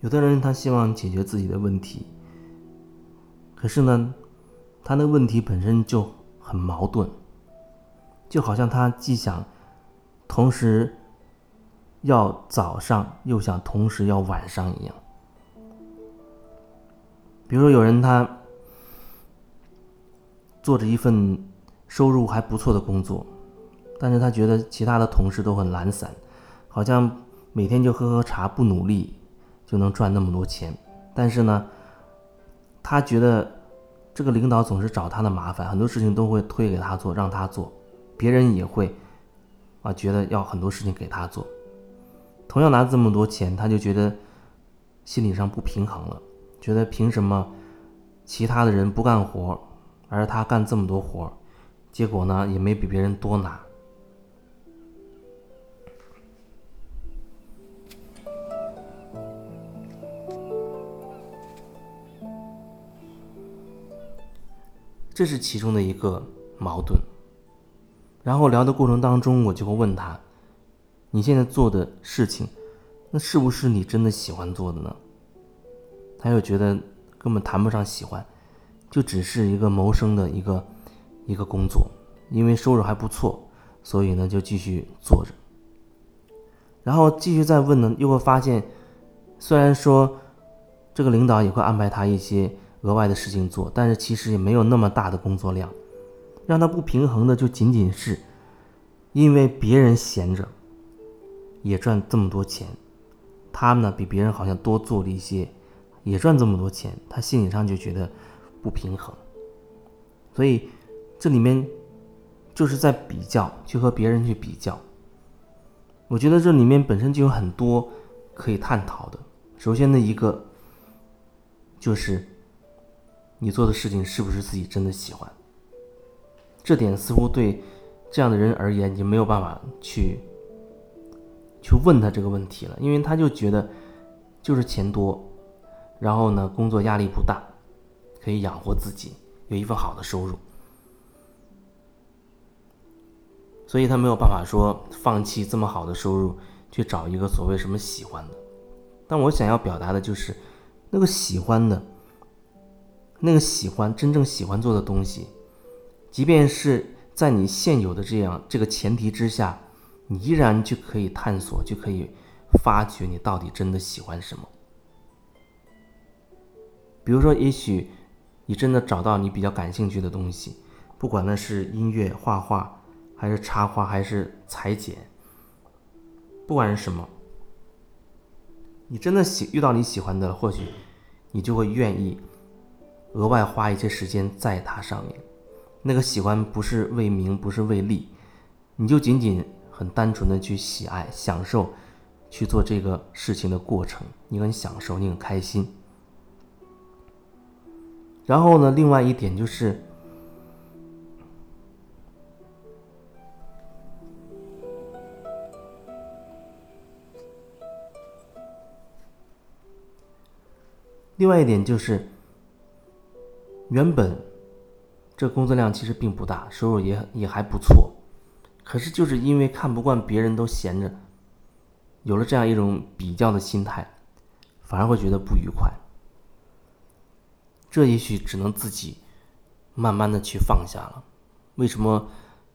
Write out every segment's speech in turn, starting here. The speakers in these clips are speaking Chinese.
有的人他希望解决自己的问题，可是呢，他的问题本身就很矛盾，就好像他既想同时要早上，又想同时要晚上一样。比如说，有人他做着一份收入还不错的工作，但是他觉得其他的同事都很懒散，好像每天就喝喝茶，不努力。就能赚那么多钱，但是呢，他觉得这个领导总是找他的麻烦，很多事情都会推给他做，让他做，别人也会啊觉得要很多事情给他做。同样拿这么多钱，他就觉得心理上不平衡了，觉得凭什么其他的人不干活，而他干这么多活，结果呢也没比别人多拿。这是其中的一个矛盾。然后聊的过程当中，我就会问他：“你现在做的事情，那是不是你真的喜欢做的呢？”他又觉得根本谈不上喜欢，就只是一个谋生的一个一个工作，因为收入还不错，所以呢就继续做着。然后继续再问呢，又会发现，虽然说这个领导也会安排他一些。额外的事情做，但是其实也没有那么大的工作量，让他不平衡的就仅仅是，因为别人闲着，也赚这么多钱，他呢比别人好像多做了一些，也赚这么多钱，他心理上就觉得不平衡，所以这里面就是在比较，去和别人去比较。我觉得这里面本身就有很多可以探讨的。首先的一个就是。你做的事情是不是自己真的喜欢？这点似乎对这样的人而言，你没有办法去去问他这个问题了，因为他就觉得就是钱多，然后呢，工作压力不大，可以养活自己，有一份好的收入，所以他没有办法说放弃这么好的收入去找一个所谓什么喜欢的。但我想要表达的就是那个喜欢的。那个喜欢真正喜欢做的东西，即便是在你现有的这样这个前提之下，你依然就可以探索，就可以发掘你到底真的喜欢什么。比如说，也许你真的找到你比较感兴趣的东西，不管那是音乐、画画，还是插花，还是裁剪，不管是什么，你真的喜遇到你喜欢的，或许你就会愿意。额外花一些时间在它上面，那个喜欢不是为名，不是为利，你就仅仅很单纯的去喜爱、享受去做这个事情的过程，你很享受，你很开心。然后呢，另外一点就是，另外一点就是。原本，这工作量其实并不大，收入也也还不错，可是就是因为看不惯别人都闲着，有了这样一种比较的心态，反而会觉得不愉快。这也许只能自己慢慢的去放下了。为什么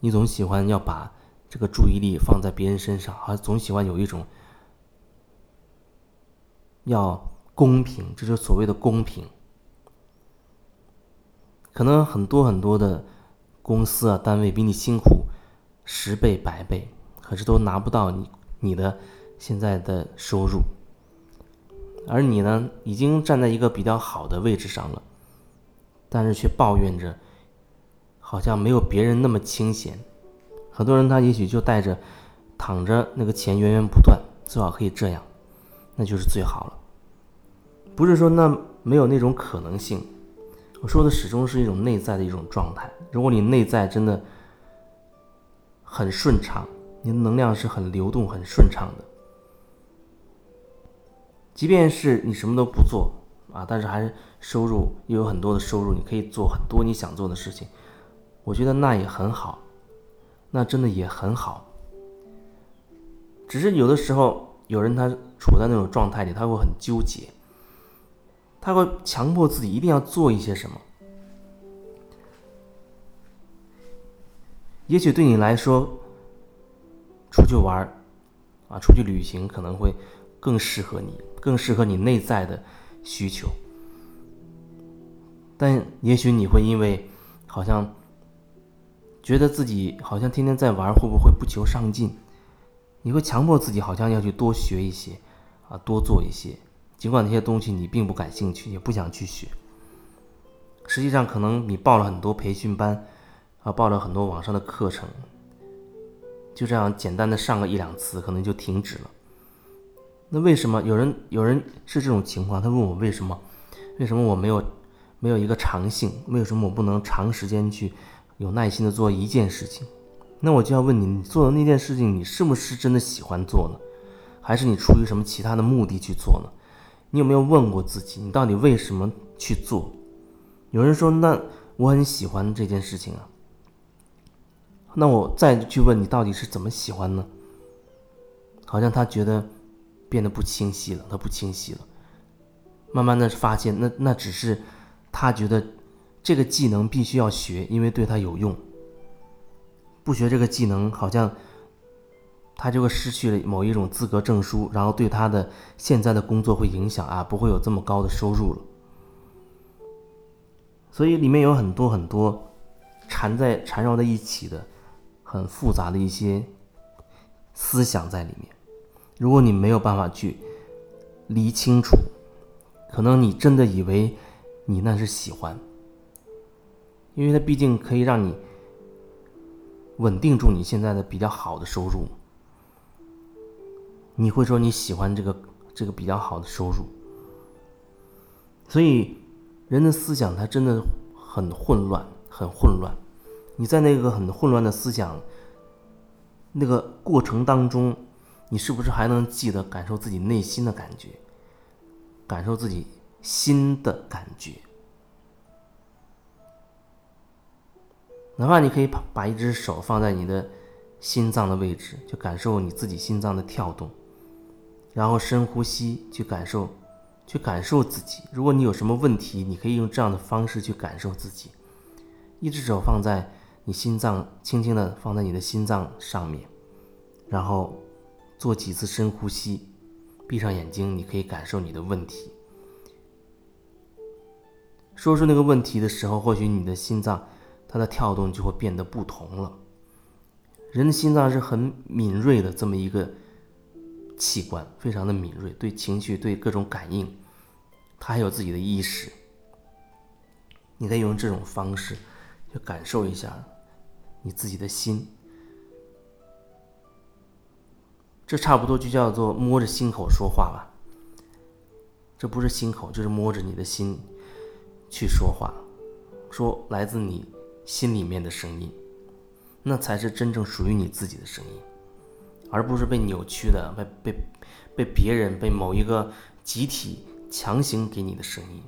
你总喜欢要把这个注意力放在别人身上，而总喜欢有一种要公平，这就是所谓的公平。可能很多很多的公司啊单位比你辛苦十倍百倍，可是都拿不到你你的现在的收入，而你呢已经站在一个比较好的位置上了，但是却抱怨着，好像没有别人那么清闲。很多人他也许就带着躺着那个钱源源不断，最好可以这样，那就是最好了。不是说那没有那种可能性。我说的始终是一种内在的一种状态。如果你内在真的很顺畅，你的能量是很流动、很顺畅的，即便是你什么都不做啊，但是还是收入又有很多的收入，你可以做很多你想做的事情。我觉得那也很好，那真的也很好。只是有的时候，有人他处在那种状态里，他会很纠结，他会强迫自己一定要做一些什么。也许对你来说，出去玩，啊，出去旅行可能会更适合你，更适合你内在的需求。但也许你会因为好像觉得自己好像天天在玩，会不会不求上进？你会强迫自己好像要去多学一些，啊，多做一些，尽管那些东西你并不感兴趣，也不想去学。实际上，可能你报了很多培训班。啊，报了很多网上的课程，就这样简单的上个一两次，可能就停止了。那为什么有人有人是这种情况？他问我为什么？为什么我没有没有一个长性？为什么我不能长时间去有耐心的做一件事情？那我就要问你，你做的那件事情，你是不是真的喜欢做呢？还是你出于什么其他的目的去做呢？你有没有问过自己，你到底为什么去做？有人说，那我很喜欢这件事情啊。那我再去问你，到底是怎么喜欢呢？好像他觉得变得不清晰了，他不清晰了。慢慢的发现，那那只是他觉得这个技能必须要学，因为对他有用。不学这个技能，好像他就会失去了某一种资格证书，然后对他的现在的工作会影响啊，不会有这么高的收入了。所以里面有很多很多缠在缠绕在一起的。很复杂的一些思想在里面，如果你没有办法去理清楚，可能你真的以为你那是喜欢，因为它毕竟可以让你稳定住你现在的比较好的收入，你会说你喜欢这个这个比较好的收入，所以人的思想它真的很混乱，很混乱。你在那个很混乱的思想那个过程当中，你是不是还能记得感受自己内心的感觉，感受自己心的感觉？哪怕你可以把把一只手放在你的心脏的位置，就感受你自己心脏的跳动，然后深呼吸，去感受，去感受自己。如果你有什么问题，你可以用这样的方式去感受自己。一只手放在。你心脏轻轻的放在你的心脏上面，然后做几次深呼吸，闭上眼睛，你可以感受你的问题。说出那个问题的时候，或许你的心脏它的跳动就会变得不同了。人的心脏是很敏锐的这么一个器官，非常的敏锐，对情绪、对各种感应，它还有自己的意识。你可以用这种方式去感受一下。你自己的心，这差不多就叫做摸着心口说话吧。这不是心口，就是摸着你的心去说话，说来自你心里面的声音，那才是真正属于你自己的声音，而不是被扭曲的、被被被别人、被某一个集体强行给你的声音。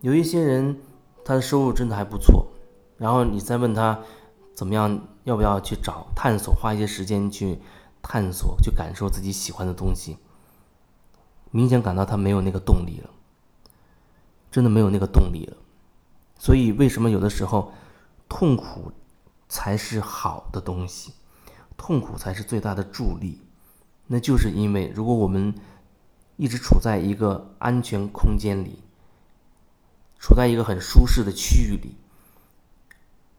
有一些人，他的收入真的还不错，然后你再问他怎么样，要不要去找探索，花一些时间去探索，去感受自己喜欢的东西，明显感到他没有那个动力了，真的没有那个动力了。所以，为什么有的时候痛苦才是好的东西，痛苦才是最大的助力？那就是因为，如果我们一直处在一个安全空间里。处在一个很舒适的区域里，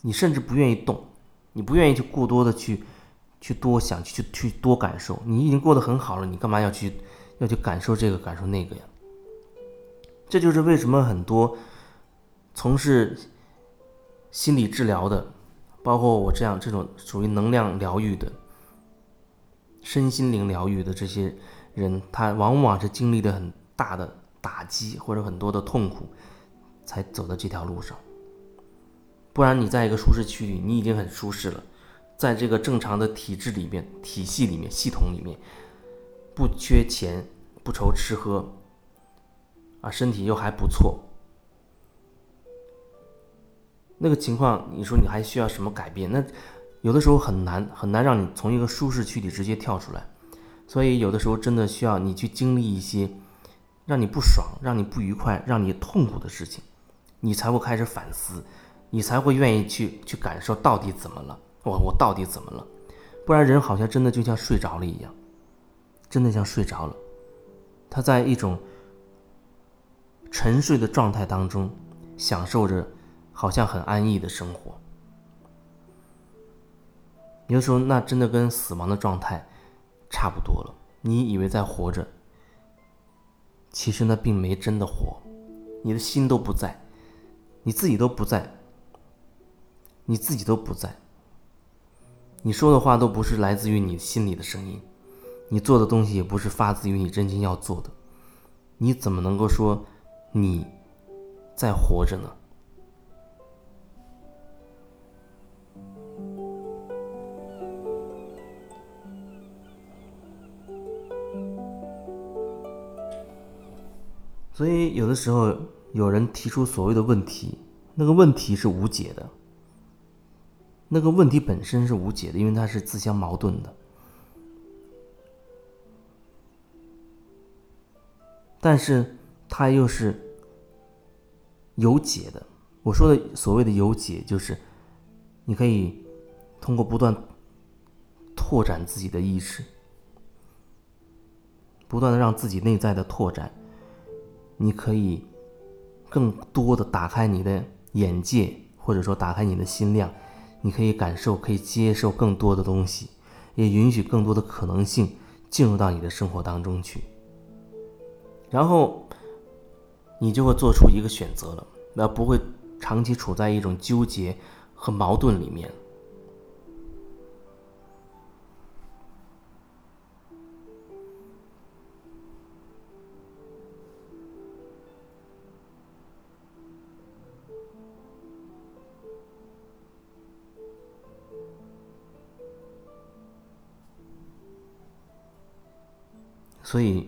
你甚至不愿意动，你不愿意去过多的去，去多想，去去多感受。你已经过得很好了，你干嘛要去，要去感受这个，感受那个呀？这就是为什么很多从事心理治疗的，包括我这样这种属于能量疗愈的、身心灵疗愈的这些人，他往往是经历了很大的打击或者很多的痛苦。才走到这条路上，不然你在一个舒适区里，你已经很舒适了，在这个正常的体制里面、体系里面、系统里面，不缺钱，不愁吃喝，啊，身体又还不错，那个情况，你说你还需要什么改变？那有的时候很难，很难让你从一个舒适区里直接跳出来，所以有的时候真的需要你去经历一些让你不爽、让你不愉快、让你痛苦的事情，你才会开始反思，你才会愿意去去感受到底怎么了，我我到底怎么了？不然人好像真的就像睡着了一样，真的像睡着了，他在一种沉睡的状态当中，享受着好像很安逸的生活。有的时候，那真的跟死亡的状态差不多了。你以为在活着，其实那并没真的活，你的心都不在，你自己都不在，你自己都不在。你说的话都不是来自于你心里的声音，你做的东西也不是发自于你真心要做的，你怎么能够说你在活着呢？所以，有的时候有人提出所谓的问题，那个问题是无解的。那个问题本身是无解的，因为它是自相矛盾的。但是，它又是有解的。我说的所谓的有解，就是你可以通过不断拓展自己的意识，不断的让自己内在的拓展。你可以更多的打开你的眼界，或者说打开你的心量，你可以感受，可以接受更多的东西，也允许更多的可能性进入到你的生活当中去。然后你就会做出一个选择了，那不会长期处在一种纠结和矛盾里面。所以，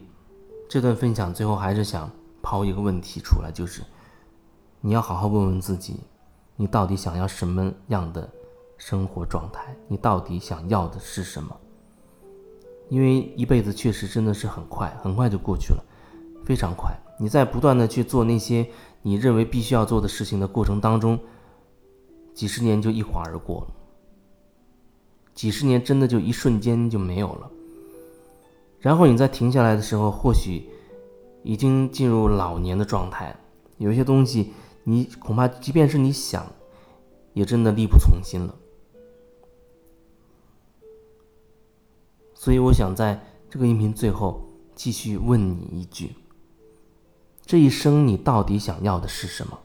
这段分享最后还是想抛一个问题出来，就是你要好好问问自己，你到底想要什么样的生活状态？你到底想要的是什么？因为一辈子确实真的是很快，很快就过去了，非常快。你在不断的去做那些你认为必须要做的事情的过程当中，几十年就一晃而过了，几十年真的就一瞬间就没有了。然后你再停下来的时候，或许已经进入老年的状态。有些东西，你恐怕即便是你想，也真的力不从心了。所以，我想在这个音频最后继续问你一句：这一生你到底想要的是什么？